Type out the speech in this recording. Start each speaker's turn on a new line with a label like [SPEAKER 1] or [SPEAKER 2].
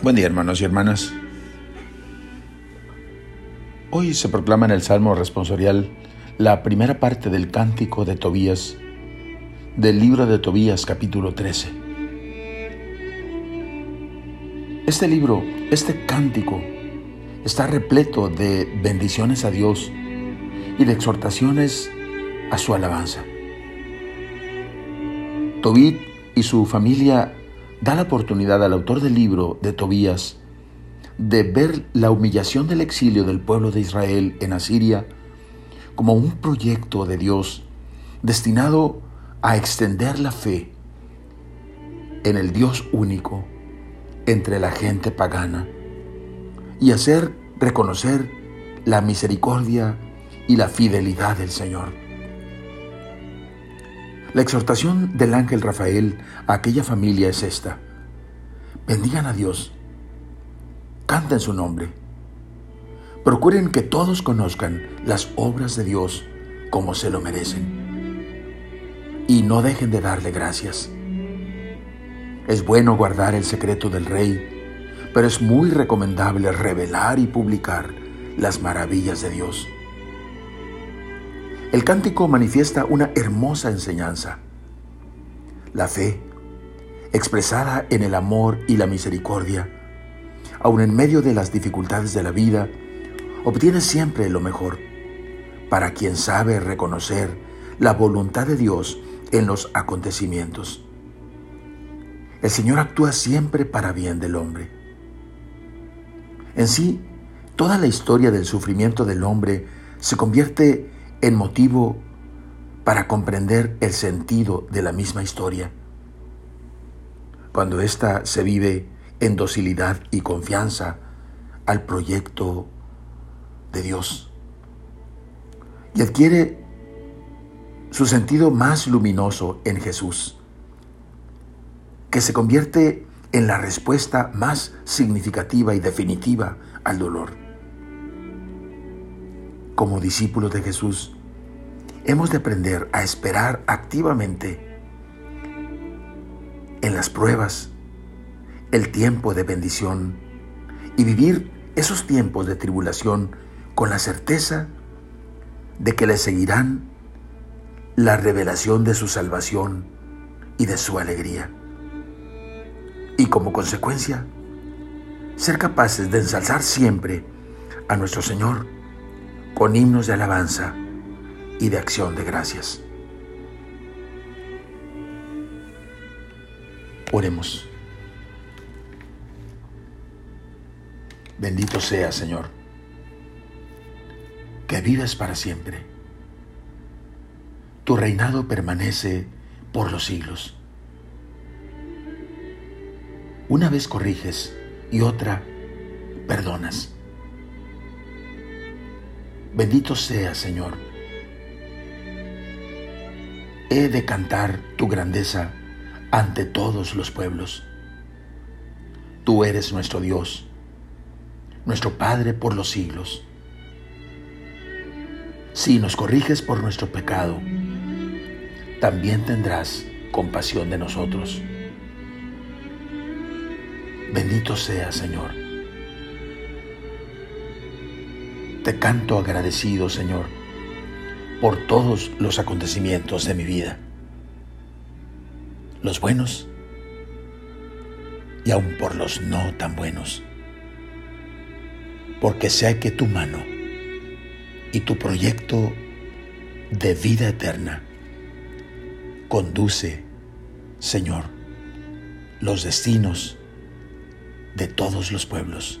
[SPEAKER 1] Buen día hermanos y hermanas. Hoy se proclama en el Salmo responsorial la primera parte del cántico de Tobías, del libro de Tobías capítulo 13. Este libro, este cántico, está repleto de bendiciones a Dios y de exhortaciones a su alabanza. Tobit y su familia da la oportunidad al autor del libro de Tobías de ver la humillación del exilio del pueblo de Israel en Asiria como un proyecto de Dios destinado a extender la fe en el Dios único entre la gente pagana y hacer reconocer la misericordia y la fidelidad del Señor. La exhortación del ángel Rafael a aquella familia es esta. Bendigan a Dios, canten su nombre, procuren que todos conozcan las obras de Dios como se lo merecen y no dejen de darle gracias. Es bueno guardar el secreto del rey, pero es muy recomendable revelar y publicar las maravillas de Dios. El cántico manifiesta una hermosa enseñanza. La fe, expresada en el amor y la misericordia, aun en medio de las dificultades de la vida, obtiene siempre lo mejor para quien sabe reconocer la voluntad de Dios en los acontecimientos. El Señor actúa siempre para bien del hombre. En sí, toda la historia del sufrimiento del hombre se convierte en motivo para comprender el sentido de la misma historia. Cuando ésta se vive en docilidad y confianza al proyecto de Dios y adquiere su sentido más luminoso en Jesús, que se convierte en la respuesta más significativa y definitiva al dolor como discípulos de Jesús, hemos de aprender a esperar activamente en las pruebas, el tiempo de bendición y vivir esos tiempos de tribulación con la certeza de que le seguirán la revelación de su salvación y de su alegría. Y como consecuencia, ser capaces de ensalzar siempre a nuestro Señor con himnos de alabanza y de acción de gracias. Oremos. Bendito sea, Señor, que vives para siempre. Tu reinado permanece por los siglos. Una vez corriges y otra perdonas. Bendito sea, Señor. He de cantar tu grandeza ante todos los pueblos. Tú eres nuestro Dios, nuestro Padre por los siglos. Si nos corriges por nuestro pecado, también tendrás compasión de nosotros. Bendito sea, Señor. Te canto agradecido, Señor, por todos los acontecimientos de mi vida, los buenos y aun por los no tan buenos, porque sé que tu mano y tu proyecto de vida eterna conduce, Señor, los destinos de todos los pueblos.